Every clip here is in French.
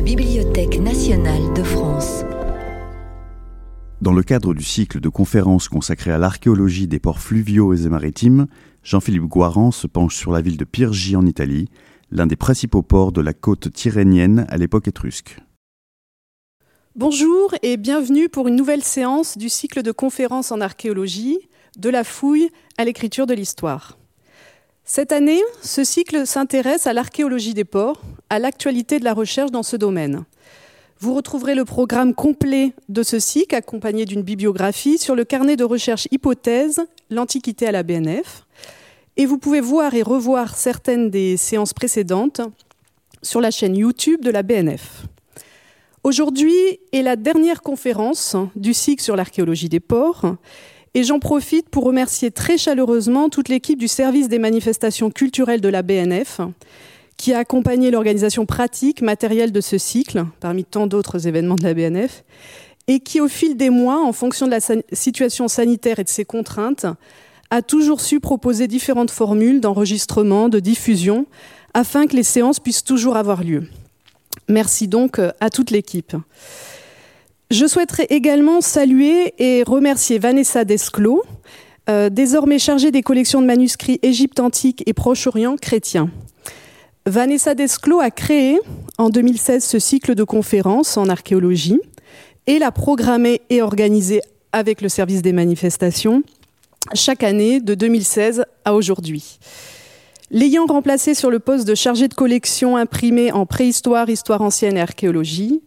la Bibliothèque nationale de France. Dans le cadre du cycle de conférences consacré à l'archéologie des ports fluviaux et maritimes, Jean-Philippe Guaran se penche sur la ville de Pyrgi en Italie, l'un des principaux ports de la côte tyrrhénienne à l'époque étrusque. Bonjour et bienvenue pour une nouvelle séance du cycle de conférences en archéologie, de la fouille à l'écriture de l'histoire. Cette année, ce cycle s'intéresse à l'archéologie des ports, à l'actualité de la recherche dans ce domaine. Vous retrouverez le programme complet de ce cycle, accompagné d'une bibliographie sur le carnet de recherche hypothèse L'Antiquité à la BNF. Et vous pouvez voir et revoir certaines des séances précédentes sur la chaîne YouTube de la BNF. Aujourd'hui est la dernière conférence du cycle sur l'archéologie des ports et j'en profite pour remercier très chaleureusement toute l'équipe du service des manifestations culturelles de la BNF qui a accompagné l'organisation pratique, matérielle de ce cycle, parmi tant d'autres événements de la BNF, et qui, au fil des mois, en fonction de la situation sanitaire et de ses contraintes, a toujours su proposer différentes formules d'enregistrement, de diffusion, afin que les séances puissent toujours avoir lieu. Merci donc à toute l'équipe. Je souhaiterais également saluer et remercier Vanessa Desclos, euh, désormais chargée des collections de manuscrits Égypte antique et Proche-Orient chrétien. Vanessa Desclos a créé en 2016 ce cycle de conférences en archéologie et l'a programmé et organisé avec le service des manifestations chaque année de 2016 à aujourd'hui. L'ayant remplacé sur le poste de chargé de collection imprimée en préhistoire, histoire ancienne et archéologie,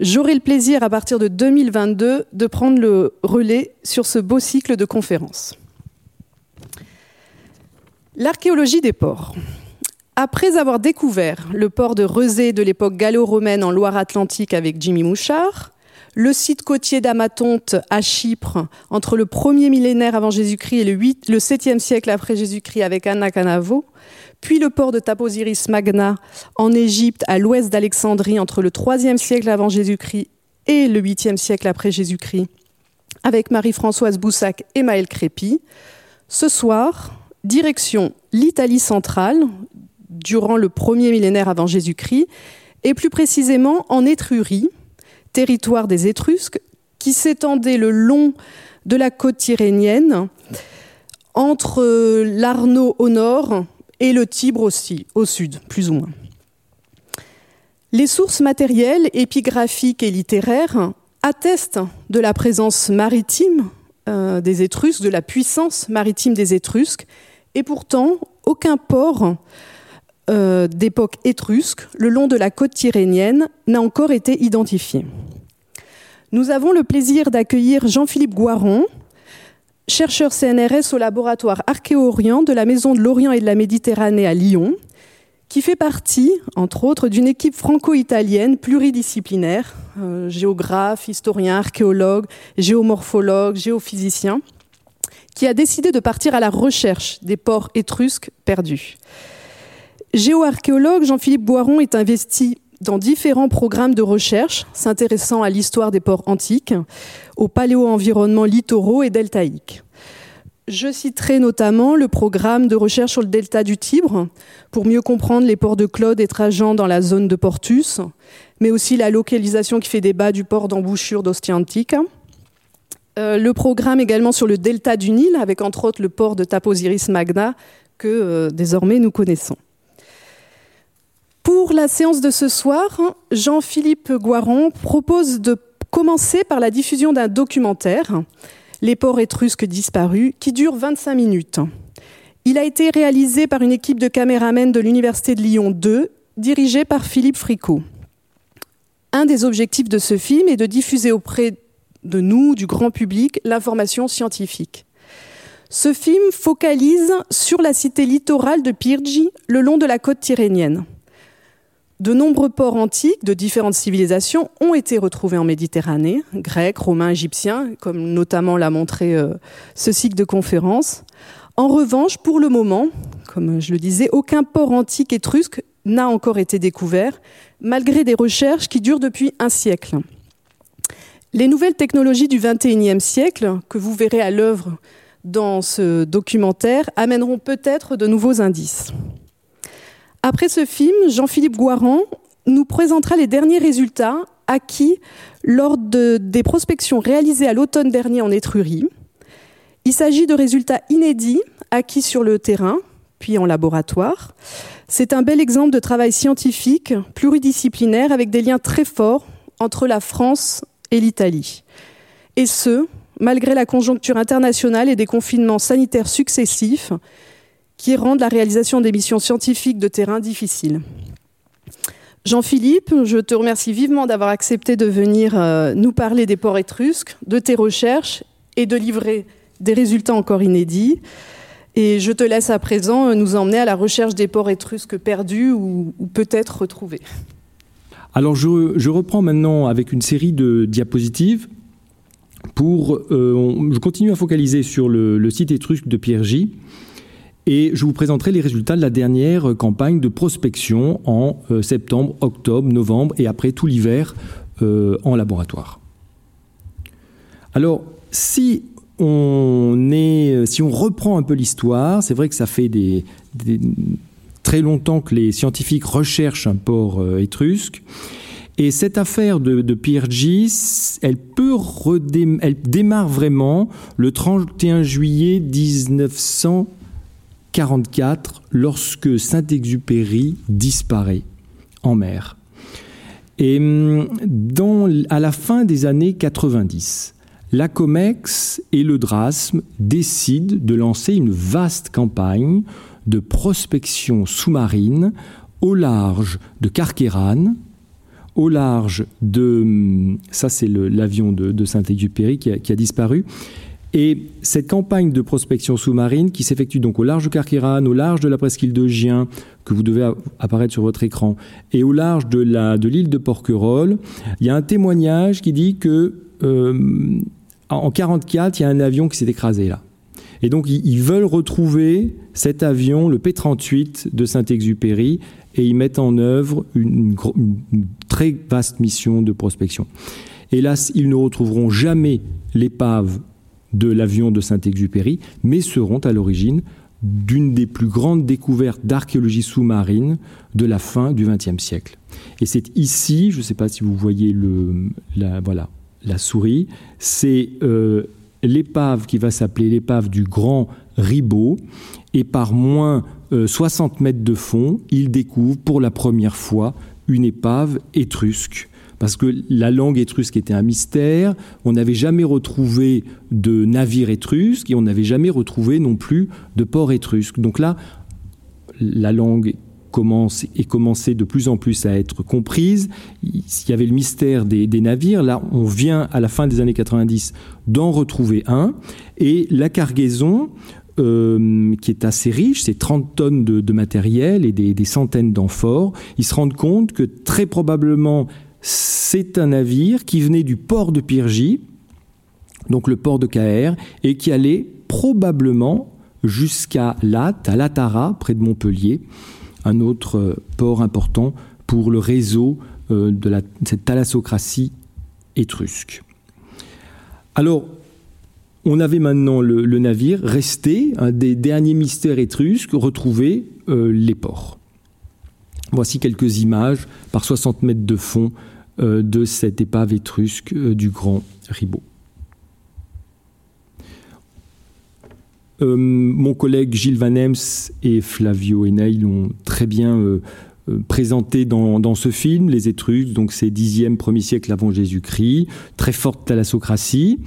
J'aurai le plaisir à partir de 2022 de prendre le relais sur ce beau cycle de conférences. L'archéologie des ports. Après avoir découvert le port de Rezé de l'époque gallo-romaine en Loire-Atlantique avec Jimmy Mouchard, le site côtier d'Amatonte à Chypre entre le 1er millénaire avant Jésus-Christ et le, 8, le 7e siècle après Jésus-Christ avec Anna Canavo, puis le port de Taposiris Magna en Égypte, à l'ouest d'Alexandrie, entre le IIIe siècle avant Jésus-Christ et le 8e siècle après Jésus-Christ, avec Marie-Françoise Boussac et Maël Crépy. Ce soir, direction l'Italie centrale, durant le premier millénaire avant Jésus-Christ, et plus précisément en Étrurie, territoire des Étrusques, qui s'étendait le long de la côte tyrrhénienne, entre l'Arnaud au nord et le Tibre aussi, au sud, plus ou moins. Les sources matérielles, épigraphiques et littéraires attestent de la présence maritime euh, des Étrusques, de la puissance maritime des Étrusques, et pourtant aucun port euh, d'époque étrusque le long de la côte tyrrhénienne n'a encore été identifié. Nous avons le plaisir d'accueillir Jean-Philippe Guaron, chercheur CNRS au laboratoire Archéo-Orient de la Maison de l'Orient et de la Méditerranée à Lyon, qui fait partie, entre autres, d'une équipe franco-italienne pluridisciplinaire, euh, géographe, historien, archéologue, géomorphologue, géophysicien, qui a décidé de partir à la recherche des ports étrusques perdus. Géoarchéologue, Jean-Philippe Boiron est investi dans différents programmes de recherche s'intéressant à l'histoire des ports antiques, au paléo-environnement littoraux et deltaïques. Je citerai notamment le programme de recherche sur le delta du Tibre pour mieux comprendre les ports de Claude et Trajan dans la zone de Portus, mais aussi la localisation qui fait débat du port d'embouchure d'Ostia Antica. Euh, le programme également sur le delta du Nil, avec entre autres le port de Taposiris Magna, que euh, désormais nous connaissons. Pour la séance de ce soir, Jean-Philippe Guaron propose de commencer par la diffusion d'un documentaire, Les ports étrusques disparus, qui dure 25 minutes. Il a été réalisé par une équipe de caméramens de l'Université de Lyon 2, dirigée par Philippe Fricot. Un des objectifs de ce film est de diffuser auprès de nous, du grand public, l'information scientifique. Ce film focalise sur la cité littorale de Pyrgi, le long de la côte tyrrhénienne. De nombreux ports antiques de différentes civilisations ont été retrouvés en Méditerranée, grecs, romains, égyptiens, comme notamment l'a montré euh, ce cycle de conférences. En revanche, pour le moment, comme je le disais, aucun port antique étrusque n'a encore été découvert, malgré des recherches qui durent depuis un siècle. Les nouvelles technologies du XXIe siècle, que vous verrez à l'œuvre dans ce documentaire, amèneront peut-être de nouveaux indices. Après ce film, Jean-Philippe Guaran nous présentera les derniers résultats acquis lors des prospections réalisées à l'automne dernier en Étrurie. Il s'agit de résultats inédits acquis sur le terrain, puis en laboratoire. C'est un bel exemple de travail scientifique pluridisciplinaire avec des liens très forts entre la France et l'Italie. Et ce, malgré la conjoncture internationale et des confinements sanitaires successifs qui rendent la réalisation des missions scientifiques de terrain difficile. Jean-Philippe, je te remercie vivement d'avoir accepté de venir euh, nous parler des ports étrusques, de tes recherches et de livrer des résultats encore inédits. Et je te laisse à présent euh, nous emmener à la recherche des ports étrusques perdus ou, peut-être retrouvés. Alors je, reprends maintenant avec une série de diapositives pour... Euh, je continue à focaliser sur le, site étrusque de Pierre J. Et je vous présenterai les résultats de la dernière campagne de prospection en euh, septembre, octobre, novembre et après tout l'hiver en laboratoire. Alors, si on est, euh, si on reprend un peu l'histoire, c'est vrai que ça fait très longtemps que les scientifiques recherchent un port euh, étrusque. Et cette affaire de, de Gis, elle elle démarre vraiment le 31 juillet 1944, lorsque Saint-Exupéry disparaît en mer. Et hum, à la fin des années 90, la COMEX et le DRASM décident de lancer une vaste campagne de prospection sous-marine au large de Carqueran, au large de... Ça, c'est l'avion de, Saint-Exupéry qui, qui, a disparu. Et cette campagne de prospection sous-marine qui s'effectue donc au large de Carqueran, au large de la presqu'île de Gien, que vous devez apparaître sur votre écran, et au large de l'île de, de Porquerolles, il y a un témoignage qui dit que euh, en 44, il y a un avion qui s'est écrasé là. Et donc, ils veulent retrouver cet avion, le P-38 de Saint-Exupéry, et ils mettent en œuvre une, très vaste mission de prospection. Hélas, ils ne retrouveront jamais l'épave de l'avion de Saint-Exupéry, mais seront à l'origine d'une des plus grandes découvertes d'archéologie sous-marine de la fin du XXe siècle. Et c'est ici, je ne sais pas si vous voyez la, voilà, la souris, c'est euh, l'épave qui va s'appeler l'épave du Grand Ribot. Et par moins 60 euh, mètres de fond, il découvre pour la première fois une épave étrusque. Parce que la langue étrusque était un mystère, on n'avait jamais retrouvé de navire étrusque et on n'avait jamais retrouvé non plus de port étrusque. Donc là, la langue commence et commençait de plus en plus à être comprise. Il y avait le mystère des, navires. Là, on vient à la fin des années 90 d'en retrouver un. Et la cargaison, euh, qui est assez riche, c'est 30 tonnes de, matériel et des, centaines d'amphores, ils se rendent compte que très probablement c'est un navire qui venait du port de Pyrgie, donc le port de Caer, et qui allait probablement jusqu'à Latte, à Latara, près de Montpellier, un autre euh, port important pour le réseau euh, de cette thalassocratie étrusque. Alors, on avait maintenant le, navire resté, un des derniers mystères étrusques, retrouver euh, les ports. Voici quelques images par 60 mètres de fond de cette épave étrusque du Grand Ribot. Euh, mon collègue Gilles Van Ems et Flavio Enei l'ont très bien euh, euh, présenté dans, ce film, les Étrusques, donc c'est 10e, premier siècle avant Jésus-Christ, très forte thalassocratie.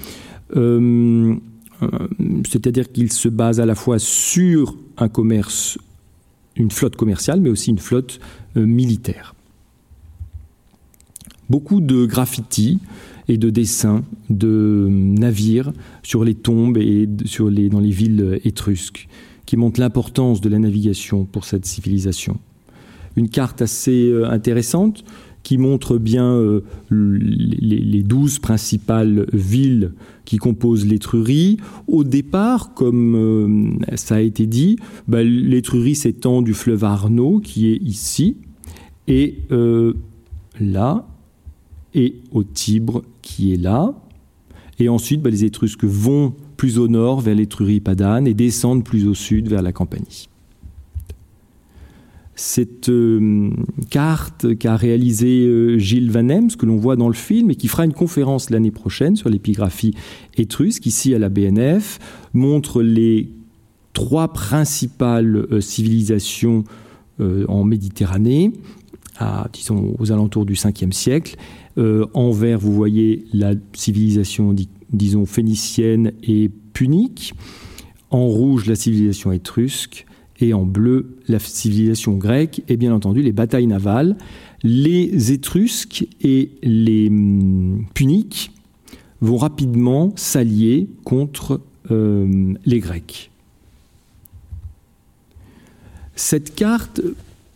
C'est-à-dire qu'il se base à la fois sur un commerce, une flotte commerciale, mais aussi une flotte militaire. Beaucoup de graffitis, et de dessins de navires sur les tombes et dans les villes étrusques, qui montrent l'importance de la navigation pour cette civilisation. Une carte assez euh, intéressante qui montre bien euh, les douze principales villes qui composent l'Étrurie. Au départ, comme euh, ça a été dit, bah, l'Étrurie s'étend du fleuve Arnaud, qui est ici, et là, et au Tibre qui est là. Et ensuite, bah, les Étrusques vont plus au nord vers l'Étrurie padane et descendent plus au sud vers la Campanie. cette euh, carte qu'a réalisée euh, Gilles Van ce que l'on voit dans le film, et qui fera une conférence l'année prochaine sur l'épigraphie étrusque, ici à la BNF, montre les trois principales euh, civilisations en Méditerranée, aux alentours du 5e siècle. En vert, vous voyez la civilisation, disons, phénicienne et punique. En rouge, la civilisation étrusque et en bleu la civilisation grecque et bien entendu les batailles navales. Les Étrusques et les hum, Puniques vont rapidement s'allier contre euh, les Grecs. Cette carte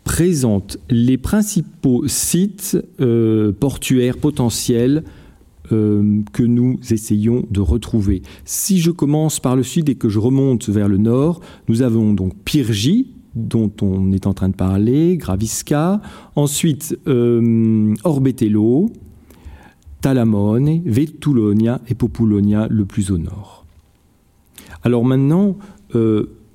présente les principaux sites euh, portuaires potentiels euh, que nous essayons de retrouver. Si je commence par le sud et que je remonte vers le nord, nous avons donc Pyrgi, dont on est en train de parler, Gravisca, ensuite euh, Orbetello, Talamone, Vetulonia et Populonia le plus au nord. Alors maintenant,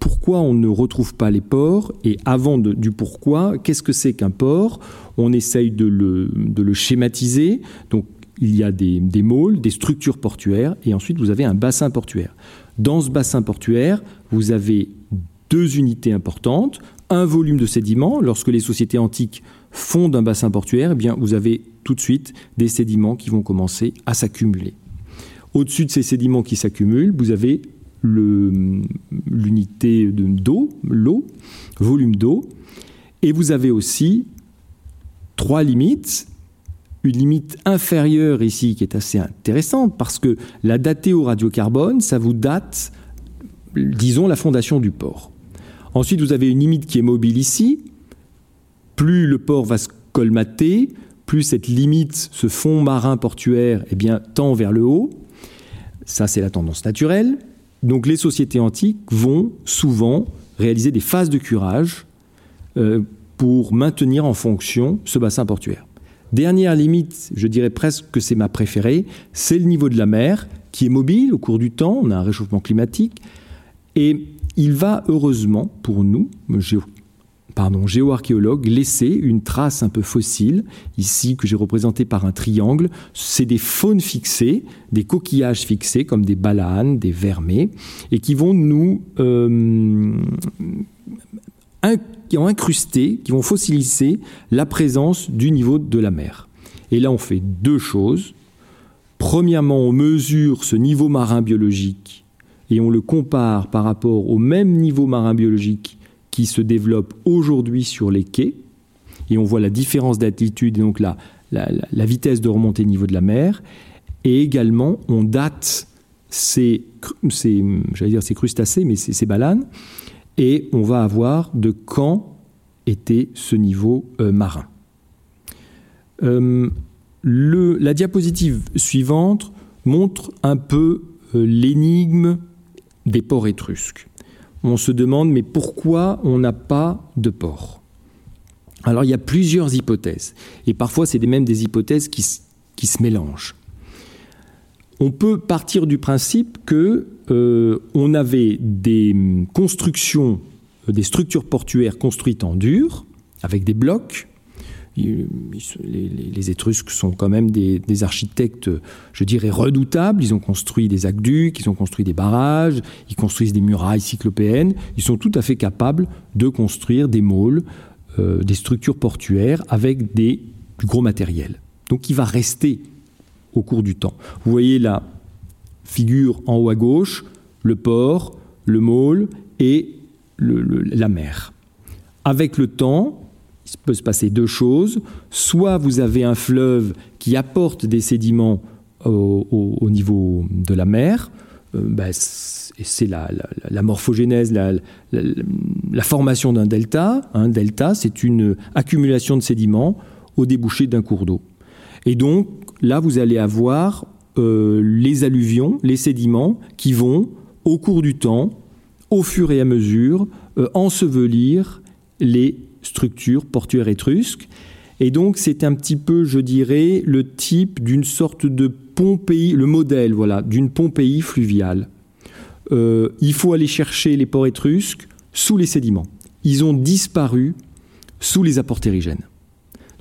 pourquoi on ne retrouve pas les ports Et avant du pourquoi, qu'est-ce que c'est qu'un port On essaye de le, de schématiser. Donc il y a des, môles, des structures portuaires, et ensuite vous avez un bassin portuaire. Dans ce bassin portuaire, vous avez deux unités importantes, un volume de sédiments. Lorsque les sociétés antiques fondent un bassin portuaire, eh bien, vous avez tout de suite des sédiments qui vont commencer à s'accumuler. Au-dessus de ces sédiments qui s'accumulent, vous avez l'unité d'eau, l'eau, volume d'eau, et vous avez aussi trois limites une limite inférieure ici qui est assez intéressante parce que la dater au radiocarbone, ça vous date, disons, la fondation du port. Ensuite, vous avez une limite qui est mobile ici. Plus le port va se colmater, plus cette limite, ce fond marin portuaire, eh bien, tend vers le haut. Ça, c'est la tendance naturelle. Donc, les sociétés antiques vont souvent réaliser des phases de curage euh, pour maintenir en fonction ce bassin portuaire. Dernière limite, je dirais presque que c'est ma préférée, c'est le niveau de la mer qui est mobile au cours du temps, on a un réchauffement climatique, et il va heureusement pour nous, pardon, géoarchéologues, laisser une trace un peu fossile, ici que j'ai représenté par un triangle. C'est des faunes fixées, des coquillages fixés comme des balanes, des vermets, et qui vont nous euh, qui ont incrusté, qui vont fossiliser la présence du niveau de la mer. Et là, on fait deux choses. Premièrement, on mesure ce niveau marin biologique et on le compare par rapport au même niveau marin biologique qui se développe aujourd'hui sur les quais. Et on voit la différence d'altitude et donc la, la, vitesse de remontée niveau de la mer. Et également, on date ces, ces, dire ces crustacés, mais ces, ces balanes, et on va avoir de quand était ce niveau euh, marin. Euh, la diapositive suivante montre un peu euh, l'énigme des ports étrusques. On se demande mais pourquoi on n'a pas de ports Alors il y a plusieurs hypothèses, et parfois c'est même des hypothèses qui, se mélangent. On peut partir du principe que euh, on avait des constructions, euh, des structures portuaires construites en dur, avec des blocs. Les, Étrusques sont quand même des, architectes, je dirais, redoutables. Ils ont construit des aqueducs, ils ont construit des barrages, ils construisent des murailles cyclopéennes. Ils sont tout à fait capables de construire des môles, euh, des structures portuaires avec des, du gros matériel. Donc il va rester au cours du temps. Vous voyez là, figure en haut à gauche le port, le môle et la mer. Avec le temps, il peut se passer deux choses. Soit vous avez un fleuve qui apporte des sédiments au, niveau de la mer, euh, ben, c'est la, morphogénèse, la, formation d'un delta. Un delta, c'est une accumulation de sédiments au débouché d'un cours d'eau. Et donc là, vous allez avoir euh, les alluvions, les sédiments qui vont, au cours du temps, au fur et à mesure, euh, ensevelir les structures portuaires étrusques. Et donc c'est un petit peu, je dirais, le type d'une sorte de Pompéi, le modèle, voilà, d'une Pompéi fluviale. Euh, il faut aller chercher les ports étrusques sous les sédiments. Ils ont disparu sous les apports terrigènes.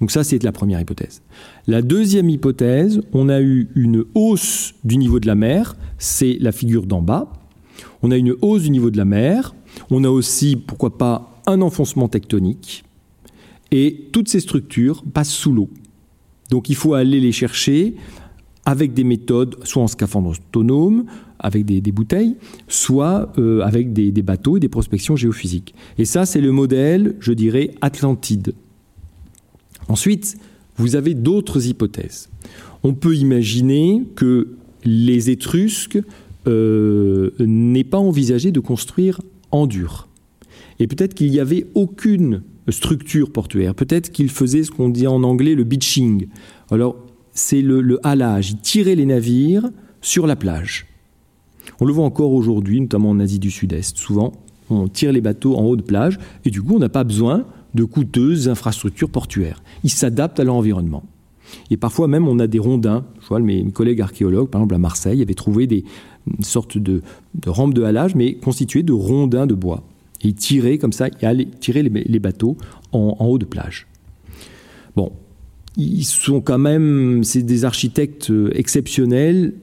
Donc ça, c'est la première hypothèse. La deuxième hypothèse, on a eu une hausse du niveau de la mer, c'est la figure d'en bas. On a une hausse du niveau de la mer, on a aussi, pourquoi pas, un enfoncement tectonique, et toutes ces structures passent sous l'eau. Donc il faut aller les chercher avec des méthodes, soit en scaphandre autonome, avec des, bouteilles, soit euh, avec des, bateaux et des prospections géophysiques. Et ça, c'est le modèle, je dirais, Atlantide. Ensuite, vous avez d'autres hypothèses. On peut imaginer que les Étrusques euh, n'aient pas envisagé de construire en dur. Et peut-être qu'il n'y avait aucune structure portuaire. Peut-être qu'ils faisaient ce qu'on dit en anglais le beaching. Alors, c'est le, halage. Ils tiraient les navires sur la plage. On le voit encore aujourd'hui, notamment en Asie du Sud-Est. Souvent, on tire les bateaux en haut de plage et du coup, on n'a pas besoin de coûteuses infrastructures portuaires. Ils s'adaptent à leur environnement. Et parfois même, on a des rondins. Je vois mes collègues archéologues, par exemple à Marseille, avaient trouvé des, une sorte de, de de halage, mais constituée de rondins de bois. Et ils tiraient comme ça, ils tirer les, bateaux en, haut de plage. Bon, ils sont quand même, c'est des architectes euh, exceptionnels.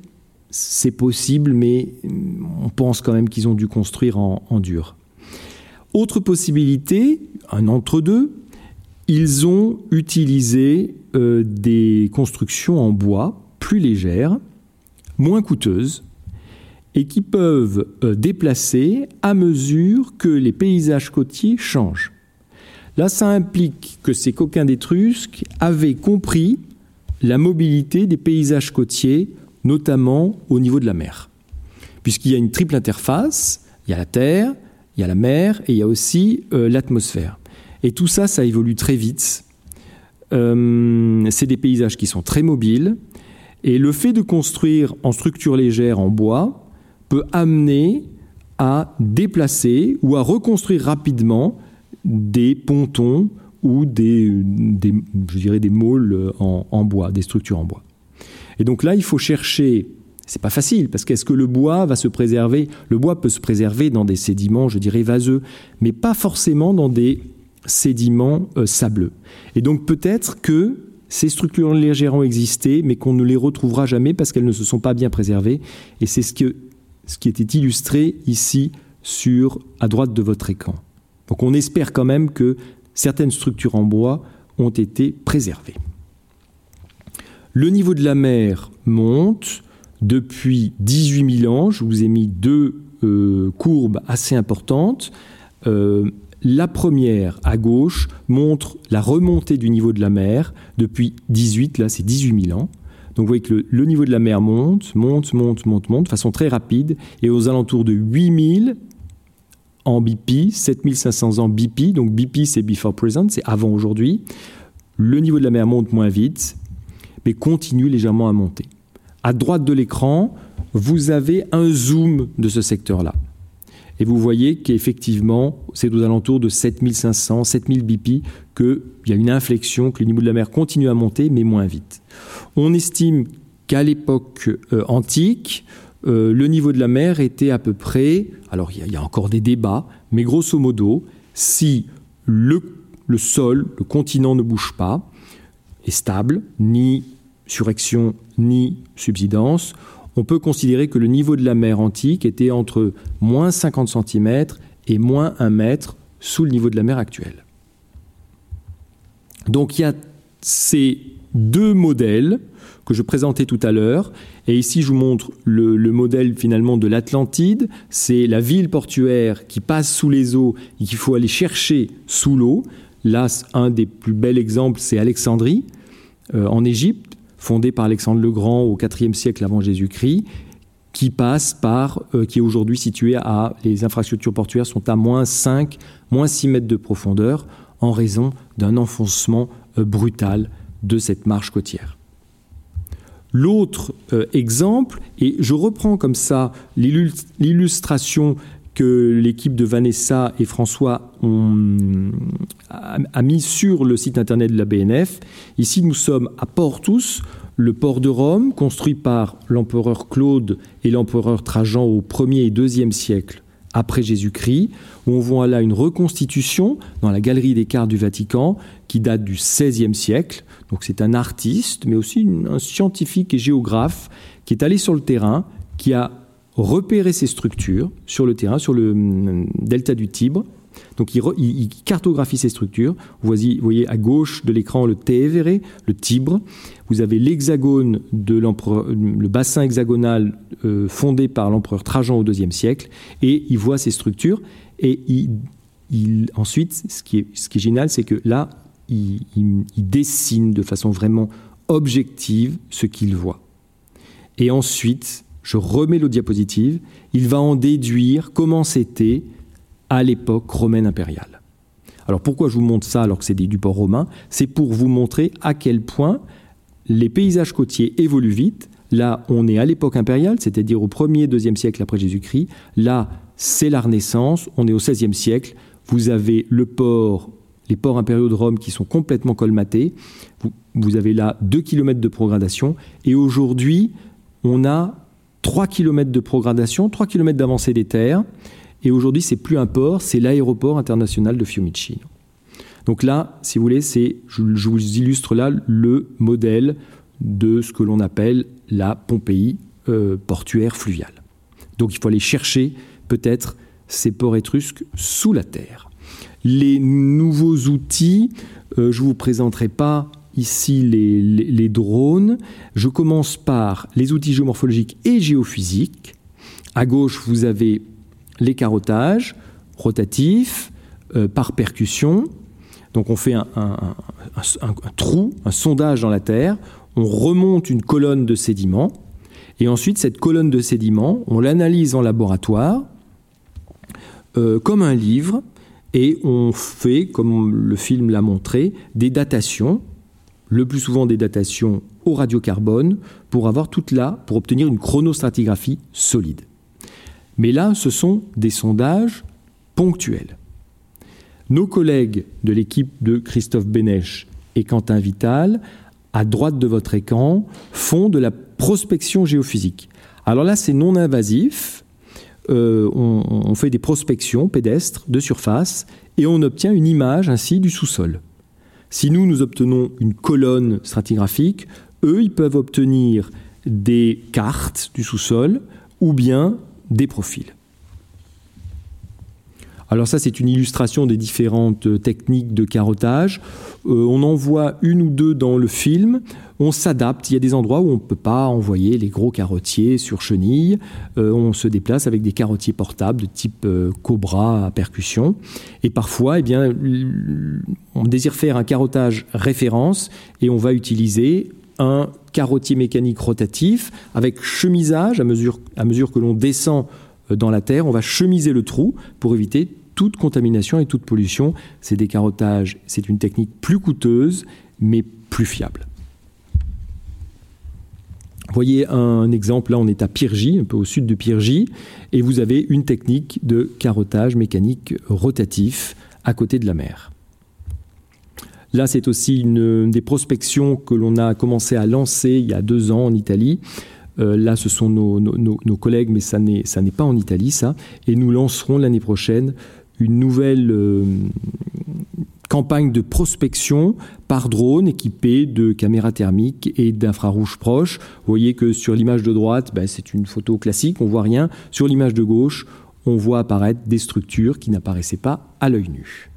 C'est possible, mais on pense quand même qu'ils ont dû construire en, en dur. Autre possibilité, un entre-deux, ils ont utilisé euh, des constructions en bois plus légères, moins coûteuses, et qui peuvent euh, déplacer à mesure que les paysages côtiers changent. Là, ça implique que ces coquins d'étrusques avaient compris la mobilité des paysages côtiers, notamment au niveau de la mer. Puisqu'il y a une triple interface, il y a la terre, il y a la mer et il y a aussi euh, l'atmosphère. Et tout ça, ça évolue très vite. Euh, c'est des paysages qui sont très mobiles. Et le fait de construire en structure légère en bois peut amener à déplacer ou à reconstruire rapidement des pontons ou des, je dirais des môles en, en, bois, des structures en bois. Et donc là, il faut chercher. C'est pas facile parce qu'est-ce que le bois va se préserver? Le bois peut se préserver dans des sédiments, je dirais vaseux, mais pas forcément dans des sédiments euh, sableux. Et donc peut-être que ces structures légères ont existé, mais qu'on ne les retrouvera jamais parce qu'elles ne se sont pas bien préservées. Et c'est ce, que, ce qui était illustré ici sur à droite de votre écran. Donc on espère quand même que certaines structures en bois ont été préservées. Le niveau de la mer monte depuis 18 000 ans. Je vous ai mis deux euh, courbes assez importantes. Euh, la première, à gauche, montre la remontée du niveau de la mer depuis 18, là c'est 18 000 ans. Donc vous voyez que le, niveau de la mer monte, monte, monte, monte, monte, de façon très rapide, et aux alentours de 8000 en BP, 7500 ans BP, donc BP c'est before present, c'est avant aujourd'hui, le niveau de la mer monte moins vite, mais continue légèrement à monter. À droite de l'écran, vous avez un zoom de ce secteur-là. Et vous voyez qu'effectivement, c'est aux alentours de 7500, 7000 BP qu'il y a une inflexion, que le niveau de la mer continue à monter, mais moins vite. On estime qu'à l'époque euh, antique, euh, le niveau de la mer était à peu près, alors il y, a encore des débats, mais grosso modo, si le, le sol, le continent ne bouge pas, est stable, ni surrection, ni subsidence, on peut considérer que le niveau de la mer antique était entre moins 50 cm et moins 1 mètre sous le niveau de la mer actuelle. Donc il y a ces deux modèles que je présentais tout à l'heure. Et ici, je vous montre le, modèle finalement de l'Atlantide. C'est la ville portuaire qui passe sous les eaux et qu'il faut aller chercher sous l'eau. Là, un des plus bels exemples, c'est Alexandrie, euh, en Égypte fondée par Alexandre le Grand au IVe siècle avant Jésus-Christ, qui passe par, euh, qui est aujourd'hui située à, les infrastructures portuaires sont à moins 5, moins 6 mètres de profondeur en raison d'un enfoncement euh, brutal de cette marche côtière. L'autre euh, exemple, et je reprends comme ça l'illustration que l'équipe de Vanessa et François ont, a, mis sur le site internet de la BNF. Ici, nous sommes à Portus, le port de Rome, construit par l'empereur Claude et l'empereur Trajan au 1er et 2e siècle après Jésus-Christ, on voit là une reconstitution dans la galerie des cartes du Vatican qui date du XVIe siècle. Donc c'est un artiste, mais aussi un scientifique et géographe qui est allé sur le terrain, qui a repéré ces structures sur le terrain, sur le hum, delta du Tibre. Donc il, cartographie ces structures. Vous voyez, à gauche de l'écran le Tévéré, le Tibre. Vous avez l'hexagone de l'empereur, le bassin hexagonal euh, fondé par l'empereur Trajan au IIe siècle, et il voit ces structures. Et il, ensuite, ce qui est génial, c'est que là, il, dessine de façon vraiment objective ce qu'il voit. Et ensuite, je remets le diapositive, il va en déduire comment c'était à l'époque romaine impériale. Alors pourquoi je vous montre ça alors que c'est du port romain? C'est pour vous montrer à quel point les paysages côtiers évoluent vite. Là, on est à l'époque impériale, c'est-à-dire au 1er, 2e siècle après Jésus-Christ. Là, c'est la Renaissance, on est au 16e siècle. Vous avez le port, les ports impériaux de Rome qui sont complètement colmatés. Vous, vous avez là 2 km de progradation. Et aujourd'hui, on a 3 km de progradation, 3 km d'avancée des terres. Et aujourd'hui, c'est plus un port, c'est l'aéroport international de Fiumicino. Donc là, si vous voulez, c'est, je, vous illustre là le modèle de ce que l'on appelle la Pompéi euh, portuaire fluviale. Donc il faut aller chercher peut-être ces ports étrusques sous la terre. Les nouveaux outils, euh, je ne vous présenterai pas ici les, drones. Je commence par les outils géomorphologiques et géophysiques. À gauche, vous avez les carottages rotatifs euh, par percussion. Donc on fait un, trou, un sondage dans la terre, on remonte une colonne de sédiments, et ensuite cette colonne de sédiments, on l'analyse en laboratoire euh, comme un livre, et on fait, comme le film l'a montré, des datations, le plus souvent des datations au radiocarbone, pour avoir toute là, pour obtenir une chronostratigraphie solide. Mais là, ce sont des sondages ponctuels. Nos collègues de l'équipe de Christophe Bénèche et Quentin Vital, à droite de votre écran, font de la prospection géophysique. Alors là, c'est non invasif. Euh, on, on, fait des prospections pédestres de surface et on obtient une image ainsi du sous-sol. Si nous, nous obtenons une colonne stratigraphique, eux, ils peuvent obtenir des cartes du sous-sol ou bien des profils. Alors ça, c'est une illustration des différentes euh, techniques de carottage. Euh, on en voit une ou deux dans le film. On s'adapte. Il y a des endroits où on ne peut pas envoyer les gros carottiers sur chenilles. Euh, on se déplace avec des carottiers portables de type Cobra à percussion. Et parfois, eh bien, on désire faire un carottage référence et on va utiliser un carottier mécanique rotatif avec chemisage à mesure, à mesure que l'on descend euh, dans la terre. On va chemiser le trou pour éviter toute contamination et toute pollution. C'est des carottages, c'est une technique plus coûteuse mais plus fiable. Voyez un exemple, là on est à Pyrgi, un peu au sud de Pyrgi, et vous avez une technique de carottage mécanique rotatif à côté de la mer. Là, c'est aussi une, des prospections que l'on a commencé à lancer il y a deux ans en Italie. Euh, là, ce sont nos, collègues, mais ça n'est pas en Italie, ça. Et nous lancerons l'année prochaine une nouvelle euh, campagne de prospection par drone équipée de caméras thermiques et d'infrarouges proches. Vous voyez que sur l'image de droite, ben, c'est une photo classique, on voit rien. Sur l'image de gauche, on voit apparaître des structures qui n'apparaissaient pas à l'œil nu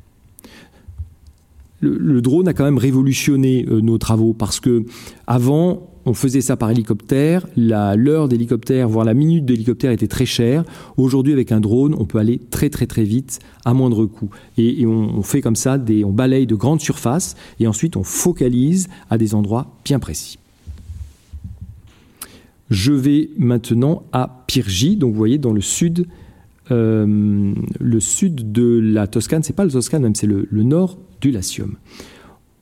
le, drone a quand même révolutionné euh, nos travaux parce que avant, on faisait ça par hélicoptère. L'heure d'hélicoptère, voire la minute d'hélicoptère était très chère. Aujourd'hui, avec un drone, on peut aller très très très vite à moindre coût. Et, on, fait comme ça, on balaye de grandes surfaces et ensuite on focalise à des endroits bien précis. Je vais maintenant à Pirgi, donc vous voyez dans le sud, euh, le sud de la Toscane. C'est pas le Toscane même, c'est le nord du Latium.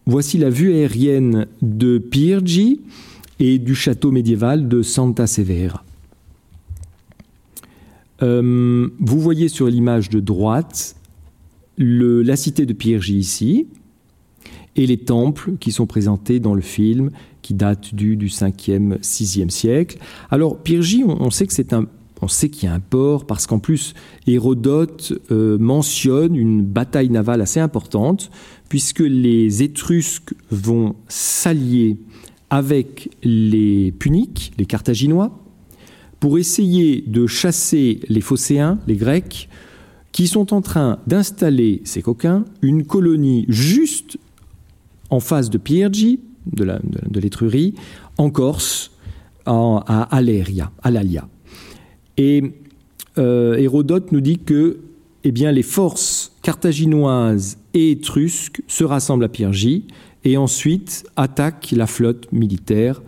Voici la vue aérienne de Pirgi et du château médiéval de Santa Severa. Euh, vous voyez sur l'image de droite la cité de Pirgi ici et les temples qui sont présentés dans le film qui datent du, du 5e, 6e siècle. Alors Pirgi, on, sait que c'est un on sait qu'il y a un port parce qu'en plus, Hérodote euh, mentionne une bataille navale assez importante, puisque les Étrusques vont s'allier avec les Puniques, les Carthaginois, pour essayer de chasser les Phocéens, les Grecs, qui sont en train d'installer, ces coquins, une colonie juste en face de Piergi, de l'Étrurie, en Corse, à Aléria. Et euh, Hérodote nous dit que eh bien, les forces carthaginoises et étrusques se rassemblent à Piergi et ensuite attaquent la flotte militaire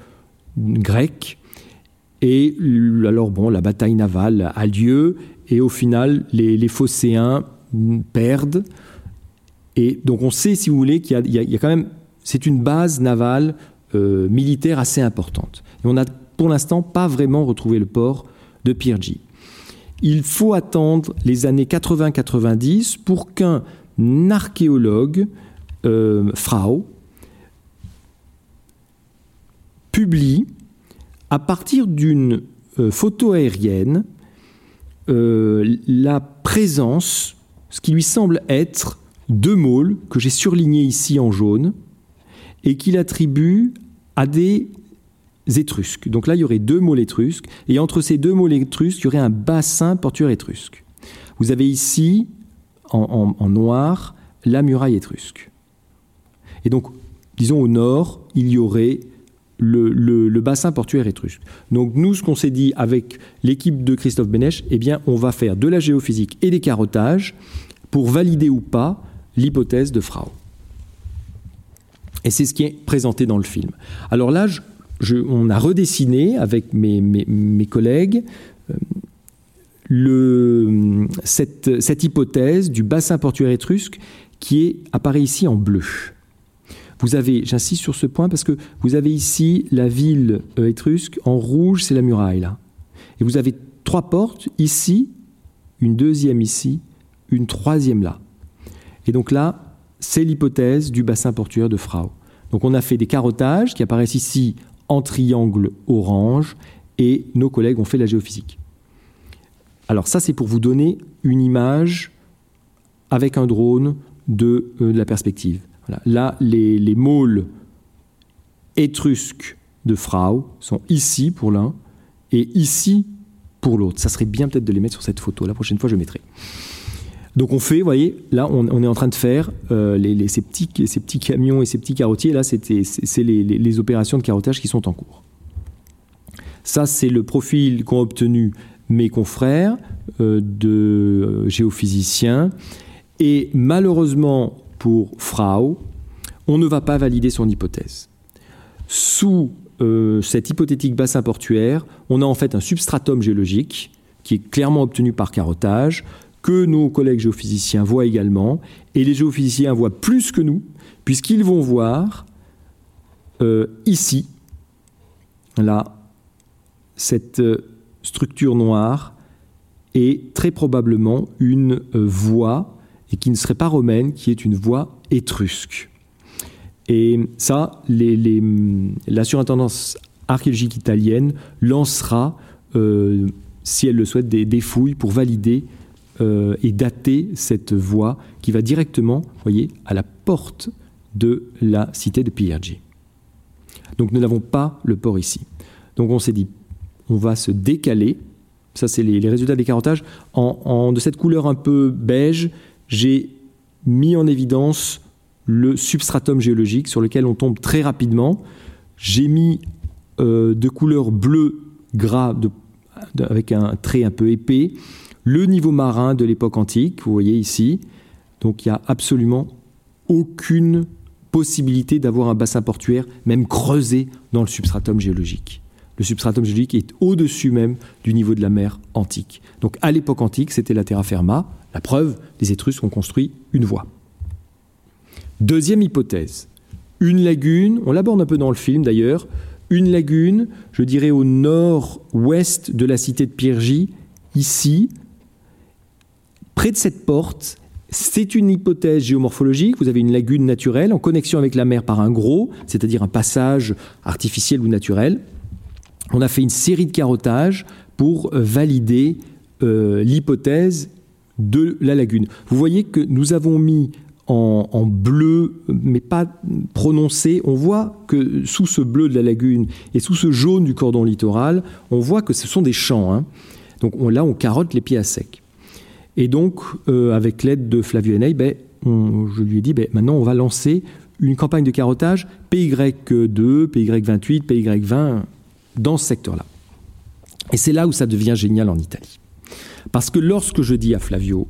grecque. Et alors, bon, la bataille navale a lieu et au final, les, Phocéens perdent. Et donc, on sait, si vous voulez, qu'il y, a quand même. C'est une base navale euh, militaire assez importante. Et on n'a pour l'instant pas vraiment retrouvé le port de Pirgi. Il faut attendre les années 80-90 pour qu'un archéologue, euh, Frau, publie, à partir d'une euh, photo aérienne, euh, la présence, ce qui lui semble être deux môles que j'ai surlignés ici en jaune, et qu'il attribue à des étrusques. Donc là, il y aurait deux môles étrusques, et entre ces deux môles étrusques, il y aurait un bassin portuaire étrusque. Vous avez ici, en, noir, la muraille étrusque. Et donc, disons au nord, il y aurait le, bassin portuaire étrusque. Donc nous, ce qu'on s'est dit avec l'équipe de Christophe Bénèche, eh bien, on va faire de la géophysique et des carottages pour valider ou pas l'hypothèse de Frau. Et c'est ce qui est présenté dans le film. Alors là, on a redessiné avec mes, collègues euh, cette, hypothèse du bassin portuaire étrusque qui est, apparaît ici en bleu. Vous avez, j'insiste sur ce point parce que vous avez ici la ville euh, étrusque, en rouge c'est la muraille là. Et vous avez trois portes, ici, une deuxième ici, une troisième là. Et donc là, c'est l'hypothèse du bassin portuaire de Frau. Donc on a fait des carottages qui apparaissent ici en triangle orange et nos collègues ont fait la géophysique. Alors ça, c'est pour vous donner une image avec un drone de, euh, la perspective. Là, les, les môles étrusques de Frau sont ici pour l'un et ici pour l'autre. Ça serait bien peut-être de les mettre sur cette photo. La prochaine fois, je mettrai. Donc on fait, vous voyez, là on, est en train de faire euh, les, ces, petits, ces, petits, camions et ces petits carottiers. Là, c'est les, les, opérations de carottage qui sont en cours. Ça, c'est le profil qu'ont obtenu mes confrères euh, de euh, géophysiciens. Et malheureusement pour Frau, on ne va pas valider son hypothèse. Sous cet hypothétique bassin portuaire, on a en fait un substratum géologique qui est clairement obtenu par carottage, que nos collègues géophysiciens voient également, et les géophysiciens voient plus que nous, puisqu'ils vont voir euh, ici, là, cette euh, structure noire est très probablement une euh, voie, et qui ne serait pas romaine, qui est une voie étrusque. Et ça, la surintendance archéologique italienne lancera, si elle le souhaite, des fouilles pour valider euh, et dater cette voie qui va directement, voyez, à la porte de la cité de Piergi. Donc nous n'avons pas le port ici. Donc on s'est dit, on va se décaler. Ça, c'est les, résultats des carottages. En, de cette couleur un peu beige, j'ai mis en évidence le substratum géologique sur lequel on tombe très rapidement. J'ai mis euh, de couleur bleu gras avec un trait un peu épais le niveau marin de l'époque antique, vous voyez ici. Donc il n'y a absolument aucune possibilité d'avoir un bassin portuaire, même creusé dans le substratum géologique. Le substratum géologique est au-dessus même du niveau de la mer antique. Donc à l'époque antique, c'était la terra firma. La preuve, les Étrusques ont construit une voie. Deuxième hypothèse, une lagune, on l'aborde un peu dans le film d'ailleurs, une lagune, je dirais au nord-ouest de la cité de Piergi, ici, Près de cette porte, c'est une hypothèse géomorphologique. Vous avez une lagune naturelle en connexion avec la mer par un gros, c'est-à-dire un passage artificiel ou naturel. On a fait une série de carottages pour valider l'hypothèse de la lagune. Vous voyez que nous avons mis en, bleu, mais pas prononcé, on voit que sous ce bleu de la lagune et sous ce jaune du cordon littoral, on voit que ce sont des champs. Hein. Donc là, on carotte les pieds à sec. Et donc, euh, avec l'aide de Flavio Heney, ben, je lui ai dit, ben, maintenant, on va lancer une campagne de carottage PY2, PY28, PY20 dans ce secteur-là. Et c'est là où ça devient génial en Italie. Parce que lorsque je dis à Flavio,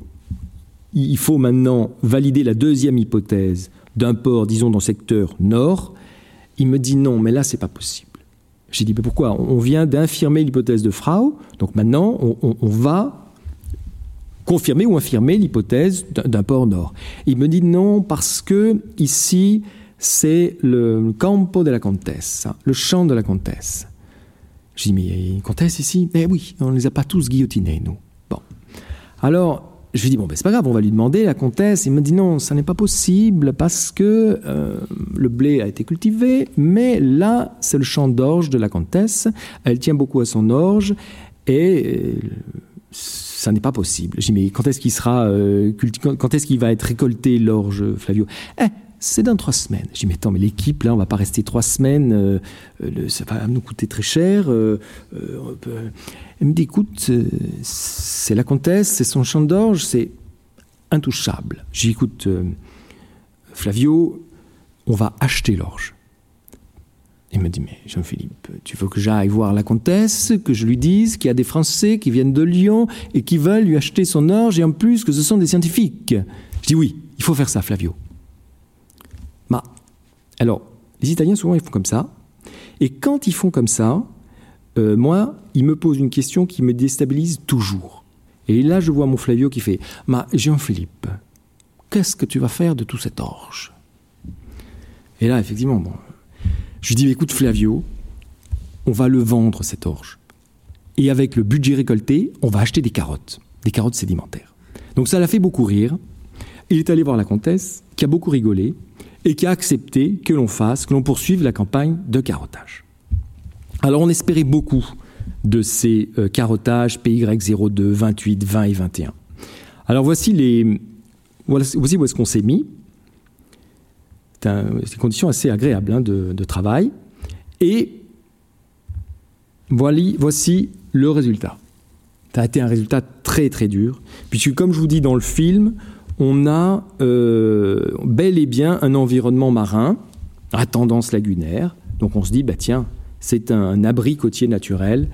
il faut maintenant valider la deuxième hypothèse d'un port, disons, dans le secteur nord, il me dit non, mais là, c'est pas possible. J'ai dit, mais pourquoi? On vient d'infirmer l'hypothèse de Frau, donc maintenant, on, va confirmer ou infirmer l'hypothèse d'un port nord. Il me dit non, parce que ici, c'est le campo de la comtesse, le champ de la comtesse. J'ai dit, mais il y a une comtesse ici? Eh oui, on ne les a pas tous guillotinés, nous. Alors, je lui dis, bon, ben, c'est pas grave, on va lui demander, la comtesse. Il me dit, non, ça n'est pas possible parce que euh, le blé a été cultivé, mais là, c'est le champ d'orge de la comtesse. Elle tient beaucoup à son orge et euh, ça n'est pas possible. Je dis, mais quand est-ce qu'il sera, euh, quand est-ce qu'il va être récolté l'orge, Flavio? Eh, c'est dans trois semaines. J'ai dit, mais attends, mais l'équipe, là, on va pas rester trois semaines, ça va nous coûter très cher. Elle me dit, écoute, c'est la comtesse, c'est son champ d'orge, c'est intouchable. J'ai dit, écoute, euh, Flavio, on va acheter l'orge. Il me dit, mais Jean-Philippe, tu veux que j'aille voir la comtesse, que je lui dise qu'il y a des Français qui viennent de Lyon et qui veulent lui acheter son orge, et en plus que ce sont des scientifiques. Je dis, oui, il faut faire ça, Flavio. Alors, les Italiens, souvent, ils font comme ça. Et quand ils font comme ça, euh, moi, il me pose une question qui me déstabilise toujours. Et là, je vois mon Flavio qui fait Ma Jean-Philippe, qu'est-ce que tu vas faire de tout cet orge? Et là, effectivement, bon, je lui dis Écoute, Flavio, on va le vendre cet orge. Et avec le budget récolté, on va acheter des carottes, des carottes sédimentaires. Donc ça l'a fait beaucoup rire. Il est allé voir la comtesse, qui a beaucoup rigolé, et qui a accepté que l'on fasse, que l'on poursuive la campagne de carottage. Alors on espérait beaucoup de ces euh, carottages PY02, 28, 20 et 21. Alors voici les voici où est-ce qu'on s'est mis. C'est des conditions assez agréables hein, de, travail. Et voici le résultat. Ça a été un résultat très très dur, puisque comme je vous dis dans le film, on a euh, bel et bien un environnement marin à tendance lagunaire. Donc on se dit, bah tiens, c'est un, abri côtier naturel.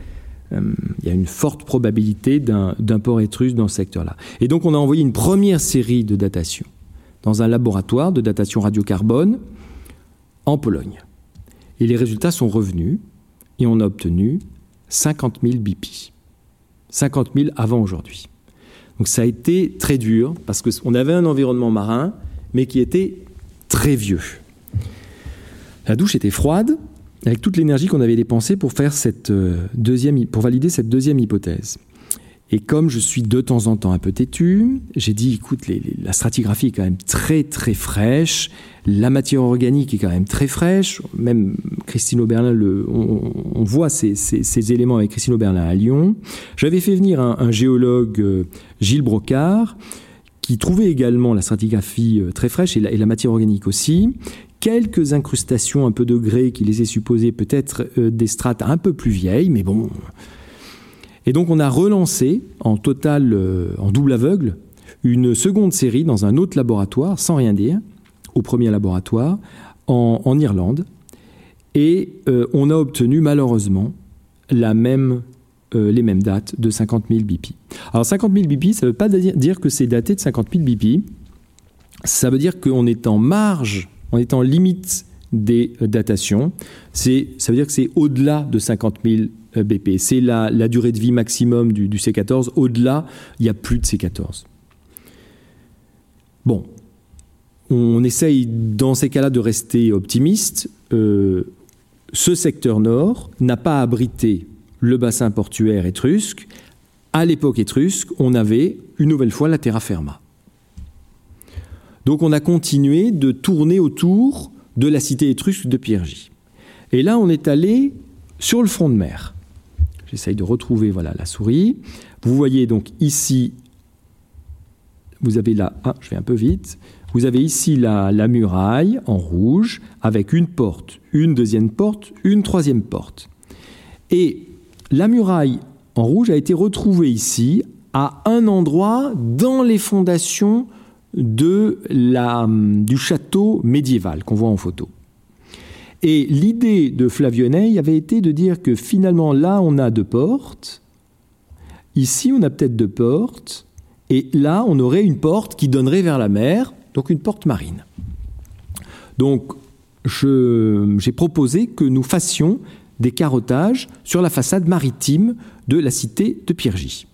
Euh, il y a une forte probabilité d'un port étrusque dans ce secteur-là. Et donc on a envoyé une première série de datations dans un laboratoire de datation radiocarbone en Pologne. Et les résultats sont revenus et on a obtenu 50 000 BP. 50 000 avant aujourd'hui. Donc ça a été très dur parce qu'on avait un environnement marin, mais qui était très vieux. La douche était froide, avec toute l'énergie qu'on avait dépensée pour euh, pour valider cette deuxième hypothèse. Et comme je suis de temps en temps un peu têtu, j'ai dit, écoute, la stratigraphie est quand même très très fraîche, la matière organique est quand même très fraîche. Même Christine Oberlin, le, on, voit ces, éléments avec Christine Oberlin à Lyon. J'avais fait venir un, géologue, euh, Gilles Brocard, qui trouvait également la stratigraphie euh, très fraîche et la, et la matière organique aussi, quelques incrustations un peu de grès qui laissaient supposer peut-être euh, des strates un peu plus vieilles, mais bon. Et donc on a relancé en total, euh, en double aveugle, une seconde série dans un autre laboratoire, sans rien dire, au premier laboratoire, en, Irlande. Et euh, on a obtenu malheureusement la même, les mêmes dates de 50 000 BP. Alors 50 000 BP, ça ne veut pas dire que c'est daté de 50 000 BP. Ça veut dire qu'on est en marge on est en limite des euh, datations. ça veut dire que c'est au-delà de 50 000 euh, BP. C'est la, durée de vie maximum du, C14. Au-delà, il n'y a plus de C14. Bon, on essaye dans ces cas-là de rester optimiste. Euh, ce secteur nord n'a pas abrité le bassin portuaire étrusque. À l'époque étrusque, on avait une nouvelle fois la terra firma. Donc on a continué de tourner autour de la cité étrusque de Piergie. Et là, on est allé sur le front de mer. J'essaye de retrouver voilà, la souris. Vous voyez donc ici, vous avez là, ah, je vais un peu vite. Vous avez ici la, la muraille en rouge avec une porte, une deuxième porte, une troisième porte. Et la muraille en rouge a été retrouvée ici à un endroit dans les fondations de la, du château médiéval qu'on voit en photo. Et l'idée de Flavionnet avait été de dire que finalement là on a deux portes, ici on a peut-être deux portes, et là on aurait une porte qui donnerait vers la mer, donc une porte marine. Donc j'ai proposé que nous fassions des carottages sur la façade maritime de la cité de Piergy.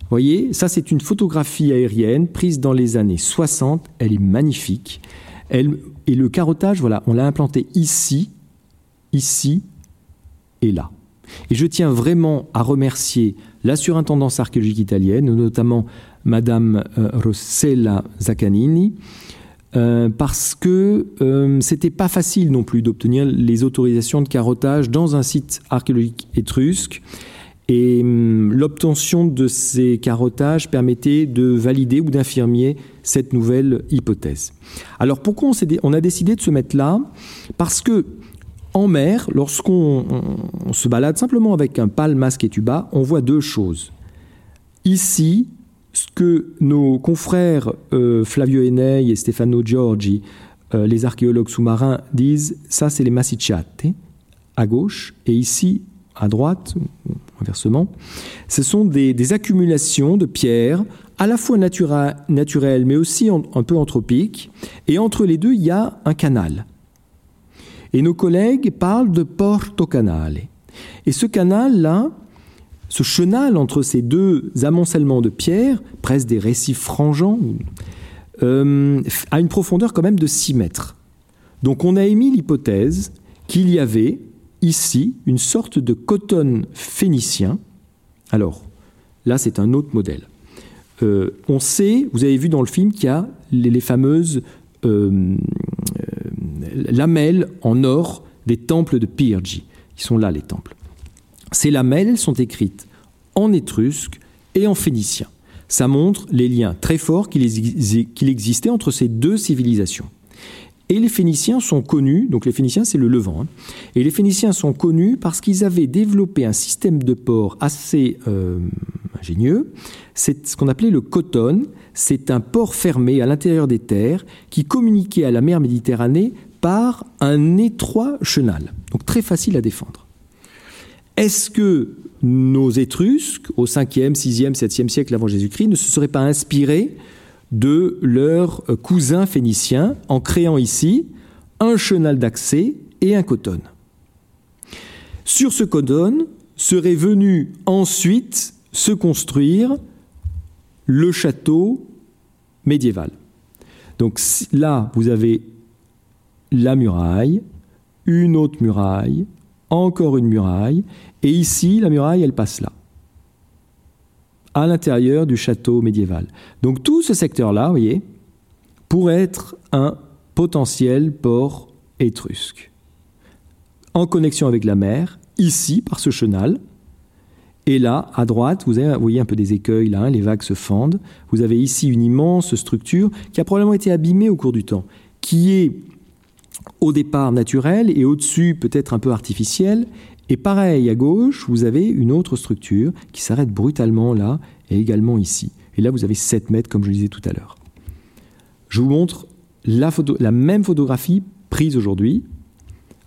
Vous voyez, ça c'est une photographie aérienne prise dans les années 60, elle est magnifique. Elle, et le carottage, voilà, on l'a implanté ici, ici et là. Et je tiens vraiment à remercier la surintendance archéologique italienne, notamment Madame euh, Rossella Zaccanini, euh, parce que euh, c'était pas facile non plus d'obtenir les autorisations de carottage dans un site archéologique étrusque. Et hum, l'obtention de ces carottages permettait de valider ou d'infirmer cette nouvelle hypothèse. Alors pourquoi on, on, a décidé de se mettre là? Parce que en mer, lorsqu'on se balade simplement avec un pal, masque et tuba, on voit deux choses. Ici, ce que nos confrères euh, Flavio Enei et Stefano Giorgi, euh, les archéologues sous-marins, disent, ça c'est les massicciate à gauche, et ici à droite, inversement, ce sont des, accumulations de pierres à la fois naturelles mais aussi un peu anthropiques, et entre les deux il y a un canal. Et nos collègues parlent de Porto Canale. Et ce canal-là, ce chenal entre ces deux amoncellements de pierres, presque des récifs frangeants, euh, a une profondeur quand même de 6 mètres. Donc on a émis l'hypothèse qu'il y avait ici une sorte de coton phénicien. Alors, là c'est un autre modèle. Euh, on sait, vous avez vu dans le film qu'il y a les, fameuses euh, lamelles en or des temples de Pirgi. Ils sont là les temples. Ces lamelles sont écrites en étrusque et en phénicien. Ça montre les liens très forts qu'il existait entre ces deux civilisations. Et les Phéniciens sont connus, donc les Phéniciens c'est le Levant, hein. et les Phéniciens sont connus parce qu'ils avaient développé un système de port assez euh, ingénieux. C'est ce qu'on appelait le coton. C'est un port fermé à l'intérieur des terres qui communiquait à la mer Méditerranée par un étroit chenal, donc très facile à défendre. Est-ce que nos Étrusques, au 5e, 6e, 7e siècle avant Jésus-Christ, ne se seraient pas inspirés de leurs cousins phéniciens en créant ici un chenal d'accès et un coton Sur ce coton serait venu ensuite se construire le château médiéval. Donc là, vous avez la muraille, une autre muraille, encore une muraille, et ici, la muraille, elle passe là, à l'intérieur du château médiéval. Donc tout ce secteur-là, vous voyez, pourrait être un potentiel port étrusque, en connexion avec la mer, ici, par ce chenal, et là, à droite, vous, voyez un peu des écueils, là, hein, les vagues se fendent. Vous avez ici une immense structure qui a probablement été abîmée au cours du temps, qui est au départ naturel et au-dessus peut-être un peu artificiel. Et pareil, à gauche, vous avez une autre structure qui s'arrête brutalement là et également ici. Et là, vous avez 7 mètres, comme je le disais tout à l'heure. Je vous montre la, photo, la même photographie prise aujourd'hui.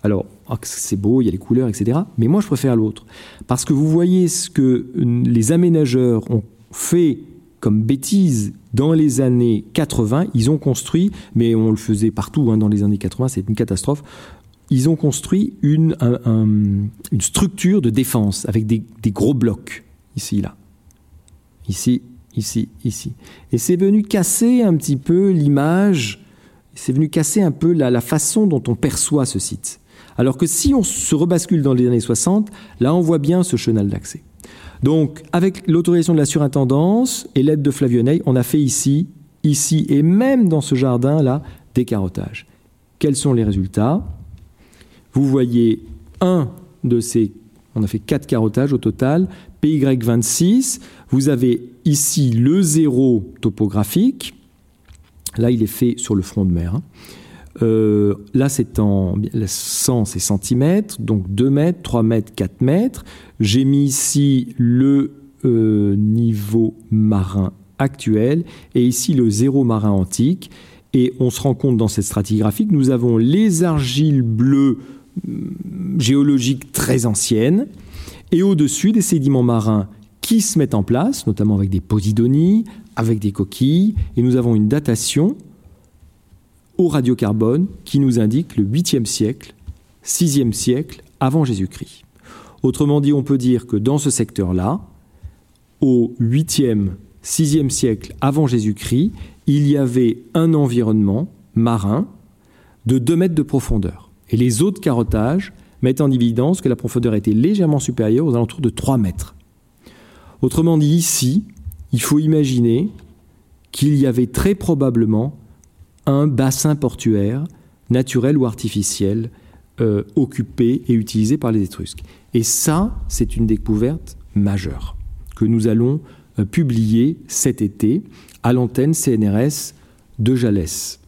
Alors, ah, c'est beau, il y a les couleurs, etc. Mais moi, je préfère l'autre. Parce que vous voyez ce que les aménageurs ont fait comme bêtise dans les années 80, ils ont construit, mais on le faisait partout hein, dans les années 80, c'est une catastrophe, ils ont construit une, structure de défense avec des, gros blocs, ici, là. Ici, ici, ici. Et c'est venu casser un petit peu l'image, c'est venu casser un peu la, la façon dont on perçoit ce site. Alors que si on se rebascule dans les années 60, là on voit bien ce chenal d'accès. Donc, avec l'autorisation de la surintendance et l'aide de Flavionnet, on a fait ici, ici et même dans ce jardin-là des carottages. Quels sont les résultats? Vous voyez un de ces On a fait quatre carottages au total. PY26, vous avez ici le zéro topographique. Là, il est fait sur le front de mer. Hein. Euh, là, c'est en 100, c'est centimètres, donc 2 mètres, 3 mètres, 4 mètres. J'ai mis ici le euh, niveau marin actuel et ici le zéro marin antique. Et on se rend compte dans cette stratigraphie que nous avons les argiles bleues géologiques très anciennes et au-dessus des sédiments marins qui se mettent en place, notamment avec des posidonies, avec des coquilles, et nous avons une datation au radiocarbone qui nous indique le 8e siècle, 6e siècle avant Jésus-Christ. Autrement dit, on peut dire que dans ce secteur-là, au 8e, 6e siècle avant Jésus-Christ, il y avait un environnement marin de 2 mètres de profondeur. Et les autres carottages mettent en évidence que la profondeur était légèrement supérieure aux alentours de 3 mètres. Autrement dit, ici, il faut imaginer qu'il y avait très probablement un bassin portuaire, naturel ou artificiel, euh, occupé et utilisé par les Étrusques. Et ça, c'est une découverte majeure que nous allons euh, publier cet été à l'antenne CNRS de Jalès.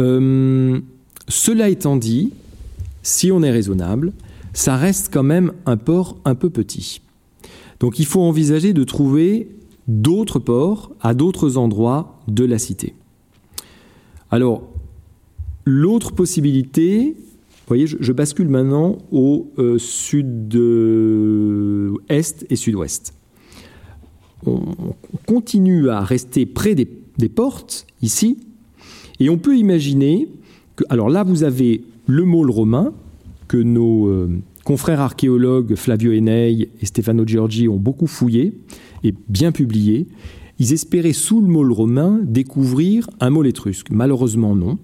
Euh, cela étant dit, si on est raisonnable, ça reste quand même un port un peu petit. Donc il faut envisager de trouver d'autres ports à d'autres endroits de la cité. Alors, l'autre possibilité, vous voyez, je, bascule maintenant au euh, sud-est et sud-ouest. On, continue à rester près des, portes, ici, et on peut imaginer alors là, vous avez le môle romain que nos euh, confrères archéologues Flavio Enei et Stefano Giorgi ont beaucoup fouillé et bien publié. Ils espéraient sous le môle romain découvrir un môle étrusque. Malheureusement, non.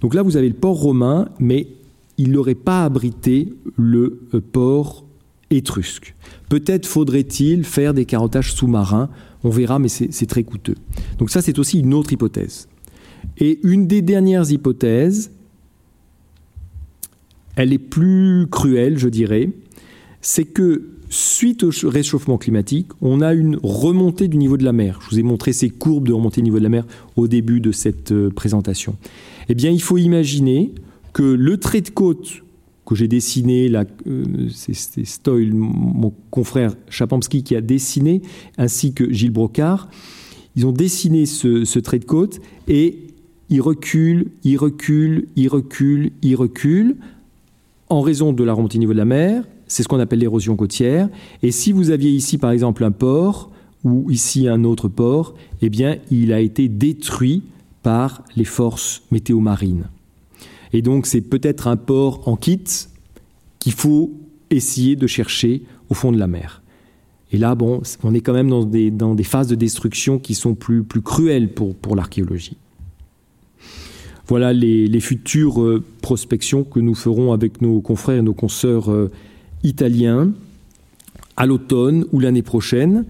Donc là, vous avez le port romain, mais il n'aurait pas abrité le euh, port étrusque. Peut-être faudrait-il faire des carottages sous-marins, on verra, mais c'est très coûteux. Donc ça, c'est aussi une autre hypothèse. Et une des dernières hypothèses, elle est plus cruelle, je dirais, c'est que suite au réchauffement climatique, on a une remontée du niveau de la mer. Je vous ai montré ces courbes de remontée du niveau de la mer au début de cette euh, présentation. Eh bien, il faut imaginer que le trait de côte que j'ai dessiné, euh, c'est Stoyle, mon confrère Chapamski, qui a dessiné, ainsi que Gilles Brocard, ils ont dessiné ce, ce trait de côte et il recule, il recule, il recule, il recule, en raison de la remontée du niveau de la mer, c'est ce qu'on appelle l'érosion côtière. Et si vous aviez ici, par exemple, un port ou ici un autre port, eh bien, il a été détruit par les forces météo-marines. Et donc, c'est peut-être un port en kit qu'il faut essayer de chercher au fond de la mer. Et là, bon, on est quand même dans des, dans des phases de destruction qui sont plus, plus cruelles pour, pour l'archéologie. Voilà les, futures euh, prospections que nous ferons avec nos confrères et nos consoeurs euh, italien à l'automne ou l'année prochaine.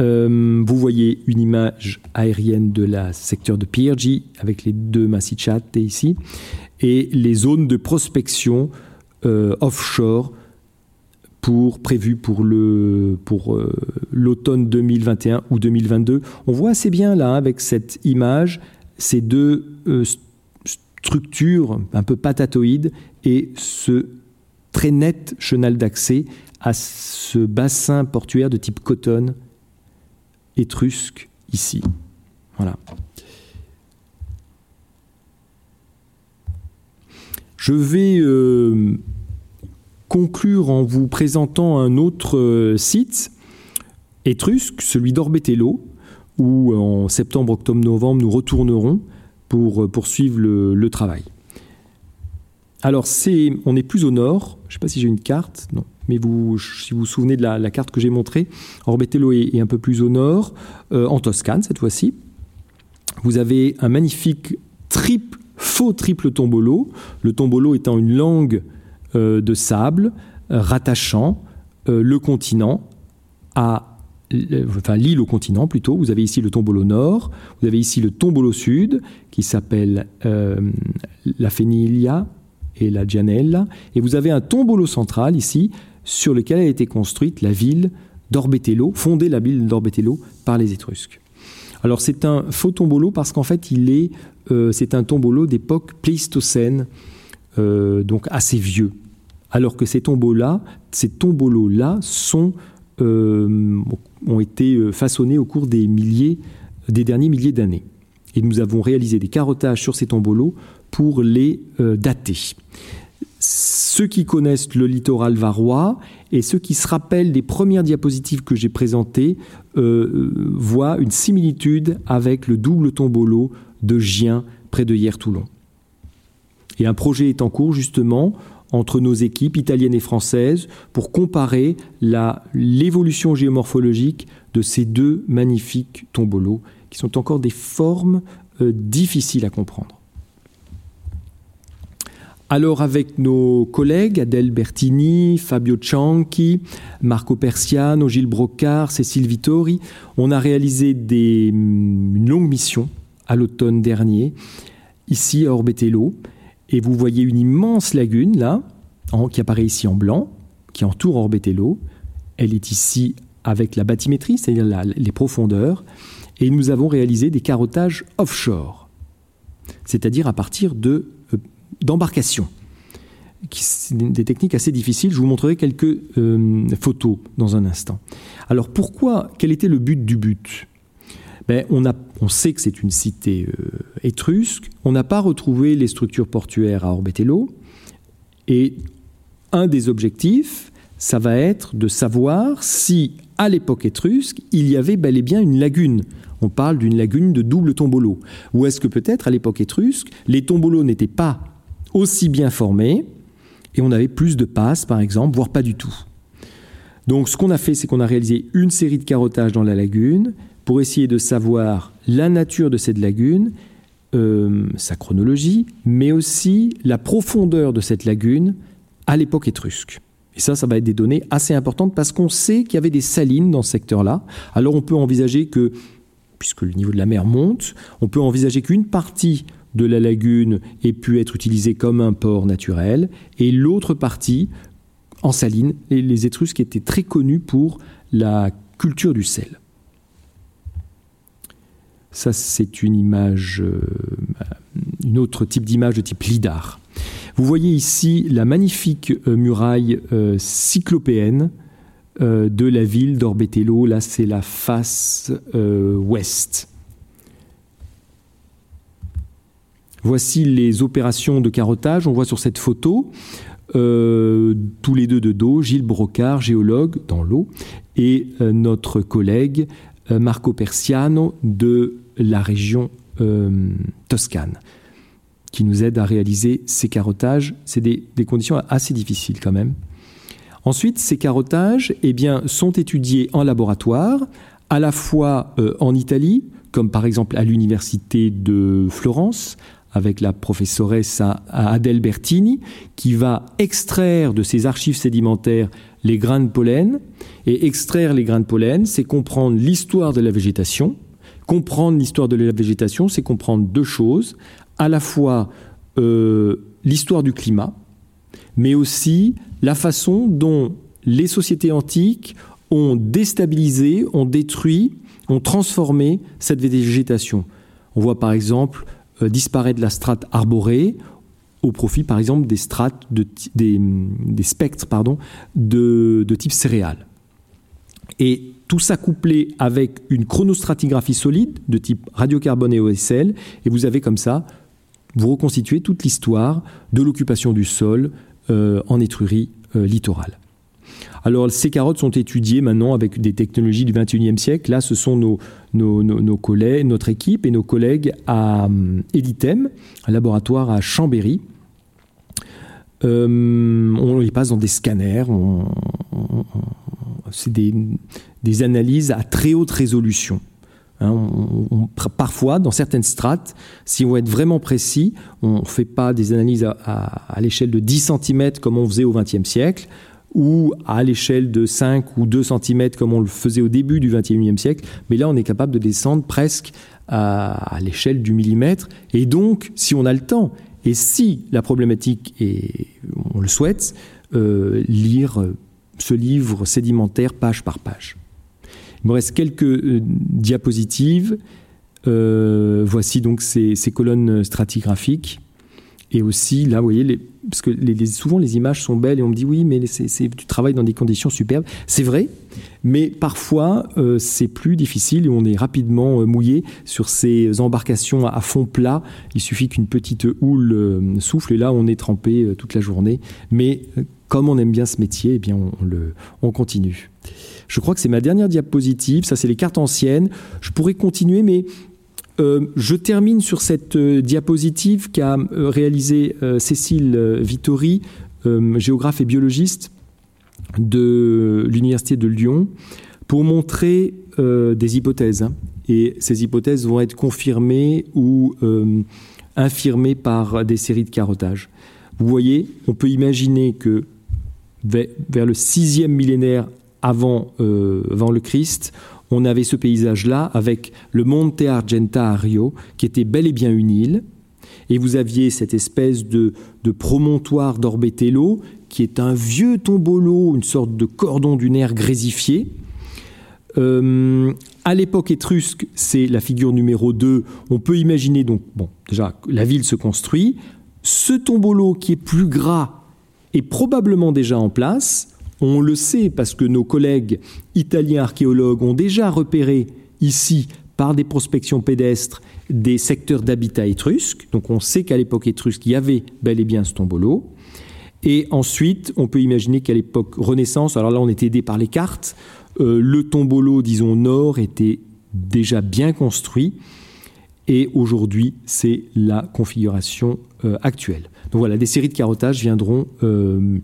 Euh, vous voyez une image aérienne de la secteur de Piergi avec les deux massicciate ici et les zones de prospection offshore pour prévues pour l'automne 2021 ou 2022. On voit assez bien là avec cette image ces deux structures un peu patatoïdes et ce très net chenal d'accès à ce bassin portuaire de type coton étrusque ici. Voilà. Je vais euh, conclure en vous présentant un autre euh, site étrusque, celui d'Orbetello, où en septembre, octobre, novembre, nous retournerons pour euh, poursuivre le travail. Alors, c'est, on est plus au nord. Je ne sais pas si j'ai une carte. Non. Mais vous, si vous vous souvenez de la, carte que j'ai montrée, Orbetello est, un peu plus au nord, euh, en Toscane cette fois-ci. Vous avez un magnifique triple, faux triple tombolo. Le tombolo étant une langue euh, de sable rattachant le continent à enfin l'île au continent plutôt. Vous avez ici le tombolo nord, vous avez ici le tombolo sud qui s'appelle la Fénilia, et la Gianella. Et vous avez un tombolo central ici, sur lequel a été construite la ville d'Orbetello, fondée la ville d'Orbetello par les Étrusques. Alors c'est un faux tombolo parce qu'en fait il est, euh, c'est un tombolo d'époque pléistocène, euh, donc assez vieux. Alors que ces tombeaux-là, ces tombolos-là sont euh, ont été façonnés au cours des milliers, des derniers milliers d'années. Et nous avons réalisé des carottages sur ces tombolos pour les dater ceux qui connaissent le littoral varois et ceux qui se rappellent des premières diapositives que j'ai présentées euh, voient une similitude avec le double tombolo de Gien près de Hier-Toulon. Et un projet est en cours justement entre nos équipes italiennes et françaises pour comparer l'évolution géomorphologique de ces deux magnifiques tombolos qui sont encore des formes euh, difficiles à comprendre. Alors avec nos collègues Adèle Bertini, Fabio Cianchi, Marco Persiano, Gilles Brocard, Cécile Vittori, on a réalisé mm, une longue mission à l'automne dernier, ici à Orbetello. Et vous voyez une immense lagune là, qui apparaît ici en blanc, qui entoure Orbetello. Elle est ici avec la bathymétrie, c'est-à-dire les profondeurs. Et nous avons réalisé des carottages offshore, c'est-à-dire à partir de d'embarcation. Des techniques assez difficiles. Je vous montrerai quelques euh, photos dans un instant. Alors pourquoi Quel était le but du but? Ben, on, a, on, sait que c'est une cité euh, étrusque. On n'a pas retrouvé les structures portuaires à Orbetello. Et un des objectifs, ça va être de savoir si, à l'époque étrusque, il y avait bel et bien une lagune. On parle d'une lagune de double tombolo. Ou est-ce que peut-être, à l'époque étrusque, les tombolos n'étaient pas aussi bien formés, et on avait plus de passes, par exemple, voire pas du tout. Donc ce qu'on a fait, c'est qu'on a réalisé une série de carottages dans la lagune pour essayer de savoir la nature de cette lagune, euh, sa chronologie, mais aussi la profondeur de cette lagune à l'époque étrusque. Et ça, ça va être des données assez importantes parce qu'on sait qu'il y avait des salines dans ce secteur-là. Alors on peut envisager que, puisque le niveau de la mer monte, on peut envisager qu'une partie de la lagune ait pu être utilisée comme un port naturel, et l'autre partie en saline. Les Étrusques étaient très connus pour la culture du sel. Ça, c'est une image, euh, une autre type d'image de type lidar. Vous voyez ici la magnifique euh, muraille euh, cyclopéenne de la ville d'Orbetello. Là, c'est la face ouest. Voici les opérations de carottage. On voit sur cette photo, tous les deux de dos, Gilles Brocard, géologue dans l'eau, et notre collègue Marco Persiano de la région Toscane, qui nous aide à réaliser ces carottages. C'est des, conditions assez difficiles quand même. Ensuite, ces carottages eh sont étudiés en laboratoire, à la fois en Italie, comme par exemple à l'université de Florence, avec la professoresse Adèle Bertini, qui va extraire de ses archives sédimentaires les grains de pollen. Et extraire les grains de pollen, c'est comprendre l'histoire de la végétation. Comprendre l'histoire de la végétation, c'est comprendre deux choses. À la fois euh, l'histoire du climat, mais aussi la façon dont les sociétés antiques ont déstabilisé, ont détruit, ont transformé cette végétation. On voit par exemple euh, disparaît de la strate arborée au profit, par exemple, des strates, de, des, spectres de, type céréales. Et tout ça couplé avec une chronostratigraphie solide de type radiocarbone et OSL, et vous avez comme ça, vous reconstituez toute l'histoire de l'occupation du sol euh, en Étrurie euh, littorale. Alors ces carottes sont étudiées maintenant avec des technologies du 21e siècle. Là, ce sont nos, nos, collègues, notre équipe et nos collègues à euh, Editem, un laboratoire à Chambéry. Euh, on les passe dans des scanners, c'est des, analyses à très haute résolution. Hein. parfois, dans certaines strates, si on veut être vraiment précis, on ne fait pas des analyses à, à l'échelle de 10 cm comme on faisait au XXe siècle ou à l'échelle de 5 ou 2 cm comme on le faisait au début du XXIe siècle, mais là on est capable de descendre presque à, l'échelle du millimètre, et donc, si on a le temps, et si la problématique est, on le souhaite, euh, lire ce livre sédimentaire page par page. Il me reste quelques euh, diapositives. Euh, voici donc ces, colonnes stratigraphiques. Et aussi, là, vous voyez, les, parce que souvent les images sont belles et on me dit oui, mais tu travailles dans des conditions superbes. C'est vrai, mais parfois euh, c'est plus difficile et on est rapidement mouillé sur ces embarcations à, fond plat. Il suffit qu'une petite houle souffle et là on est trempé toute la journée. Mais comme on aime bien ce métier, eh bien on, le, on continue. Je crois que c'est ma dernière diapositive. Ça, c'est les cartes anciennes. Je pourrais continuer, mais euh, je termine sur cette euh, diapositive qu'a euh, réalisée Cécile Vittori, géographe et biologiste de l'Université de Lyon, pour montrer des hypothèses. Hein. Et ces hypothèses vont être confirmées ou infirmées par des séries de carottages. Vous voyez, on peut imaginer que vers le sixième millénaire avant, avant le Christ, on avait ce paysage-là avec le Monte Argenta à Rio, qui était bel et bien une île, et vous aviez cette espèce de, de promontoire d'Orbetello, qui est un vieux tombolo, une sorte de cordon dunaire grésifié. Euh, à l'époque étrusque, c'est la figure numéro 2. On peut imaginer donc, bon, déjà, la ville se construit. Ce tombolo qui est plus gras est probablement déjà en place. On le sait parce que nos collègues italiens archéologues ont déjà repéré ici, par des prospections pédestres, des secteurs d'habitat étrusque. Donc on sait qu'à l'époque étrusque, il y avait bel et bien ce tombolo. Et ensuite, on peut imaginer qu'à l'époque Renaissance, alors là on est aidé par les cartes, euh, le tombolo, disons, nord était déjà bien construit. Et aujourd'hui, c'est la configuration euh, actuelle. Donc voilà, des séries de carottages viendront euh,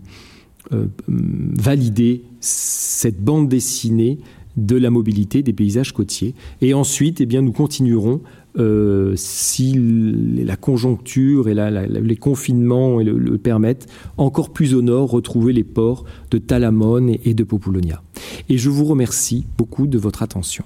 valider cette bande dessinée de la mobilité des paysages côtiers. Et ensuite, eh bien, nous continuerons, euh, si la conjoncture et les confinements le, permettent, encore plus au nord, retrouver les ports de Talamone et de Populonia. Et je vous remercie beaucoup de votre attention.